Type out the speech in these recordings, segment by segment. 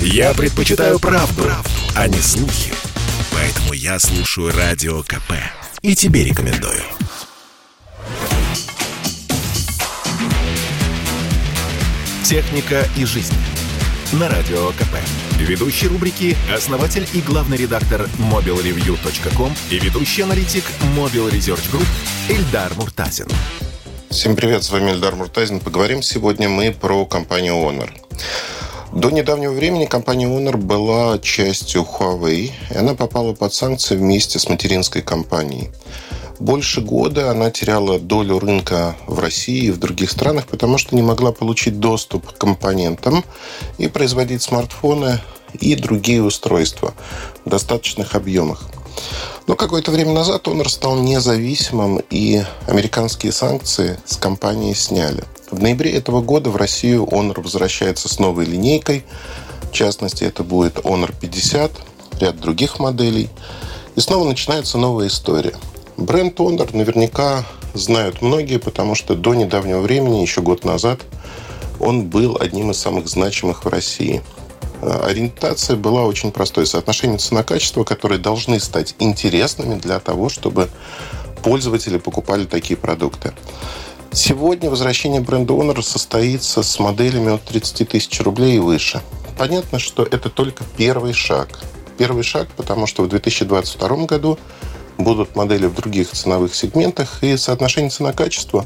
Я предпочитаю правду, правду, а не слухи. Поэтому я слушаю Радио КП. И тебе рекомендую. «Техника и жизнь» на Радио КП. Ведущий рубрики – основатель и главный редактор mobilreview.com и ведущий аналитик Mobile Research Group Эльдар Муртазин. Всем привет, с вами Эльдар Муртазин. Поговорим сегодня мы про компанию Honor. До недавнего времени компания Honor была частью Huawei, и она попала под санкции вместе с материнской компанией. Больше года она теряла долю рынка в России и в других странах, потому что не могла получить доступ к компонентам и производить смартфоны и другие устройства в достаточных объемах. Но какое-то время назад Honor стал независимым, и американские санкции с компании сняли. В ноябре этого года в Россию Honor возвращается с новой линейкой. В частности, это будет Honor 50, ряд других моделей. И снова начинается новая история – Бренд Honor наверняка знают многие, потому что до недавнего времени, еще год назад, он был одним из самых значимых в России. А, ориентация была очень простой. Соотношение цена-качество, которые должны стать интересными для того, чтобы пользователи покупали такие продукты. Сегодня возвращение бренда Honor состоится с моделями от 30 тысяч рублей и выше. Понятно, что это только первый шаг. Первый шаг, потому что в 2022 году будут модели в других ценовых сегментах, и соотношение цена-качество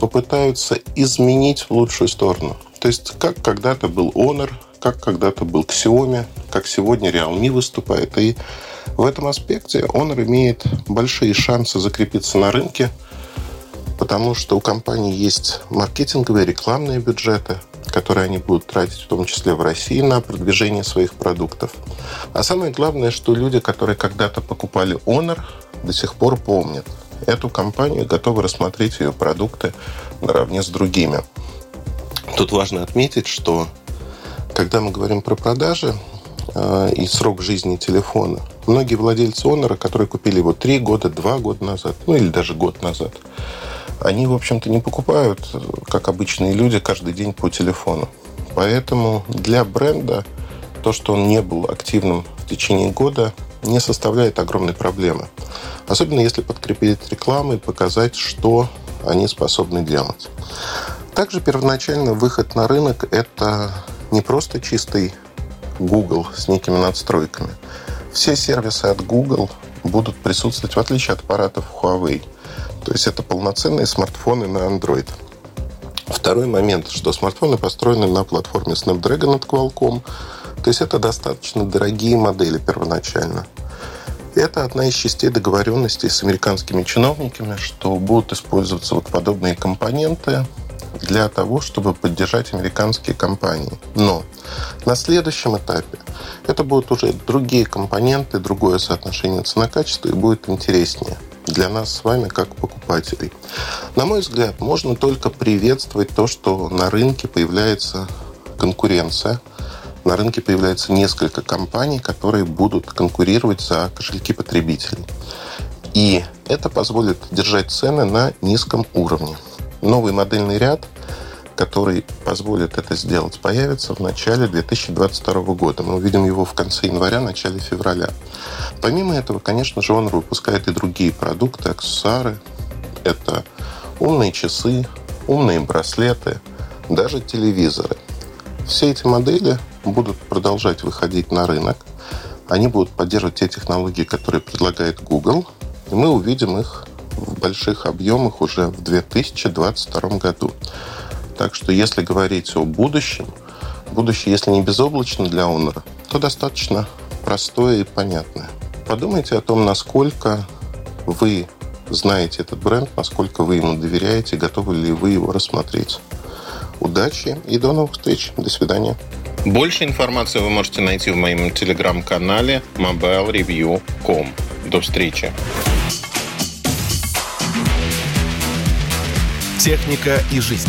попытаются изменить в лучшую сторону. То есть, как когда-то был Honor, как когда-то был Xiaomi, как сегодня Realme выступает. И в этом аспекте Honor имеет большие шансы закрепиться на рынке, потому что у компании есть маркетинговые, рекламные бюджеты, которые они будут тратить в том числе в России на продвижение своих продуктов. А самое главное, что люди, которые когда-то покупали Honor, до сих пор помнят эту компанию, готовы рассмотреть ее продукты наравне с другими. Тут важно отметить, что когда мы говорим про продажи э, и срок жизни телефона, многие владельцы Honor, которые купили его 3 года, 2 года назад, ну или даже год назад, они, в общем-то, не покупают, как обычные люди, каждый день по телефону. Поэтому для бренда то, что он не был активным в течение года, не составляет огромной проблемы. Особенно если подкрепить рекламой показать, что они способны делать. Также первоначально выход на рынок – это не просто чистый Google с некими надстройками. Все сервисы от Google будут присутствовать, в отличие от аппаратов Huawei. То есть это полноценные смартфоны на Android. Второй момент, что смартфоны построены на платформе Snapdragon от Qualcomm, то есть это достаточно дорогие модели первоначально. Это одна из частей договоренности с американскими чиновниками, что будут использоваться вот подобные компоненты для того, чтобы поддержать американские компании. Но на следующем этапе это будут уже другие компоненты, другое соотношение цена-качество и будет интереснее для нас с вами как покупателей. На мой взгляд, можно только приветствовать то, что на рынке появляется конкуренция, на рынке появляется несколько компаний, которые будут конкурировать за кошельки потребителей. И это позволит держать цены на низком уровне. Новый модельный ряд, который позволит это сделать, появится в начале 2022 года. Мы увидим его в конце января, начале февраля. Помимо этого, конечно же, он выпускает и другие продукты, аксессуары. Это умные часы, умные браслеты, даже телевизоры. Все эти модели будут продолжать выходить на рынок. Они будут поддерживать те технологии, которые предлагает Google. И мы увидим их в больших объемах уже в 2022 году. Так что если говорить о будущем, будущее, если не безоблачно для Honor, то достаточно простое и понятное. Подумайте о том, насколько вы знаете этот бренд, насколько вы ему доверяете, готовы ли вы его рассмотреть. Удачи и до новых встреч. До свидания. Больше информации вы можете найти в моем телеграм-канале mobilereview.com. До встречи. Техника и жизнь.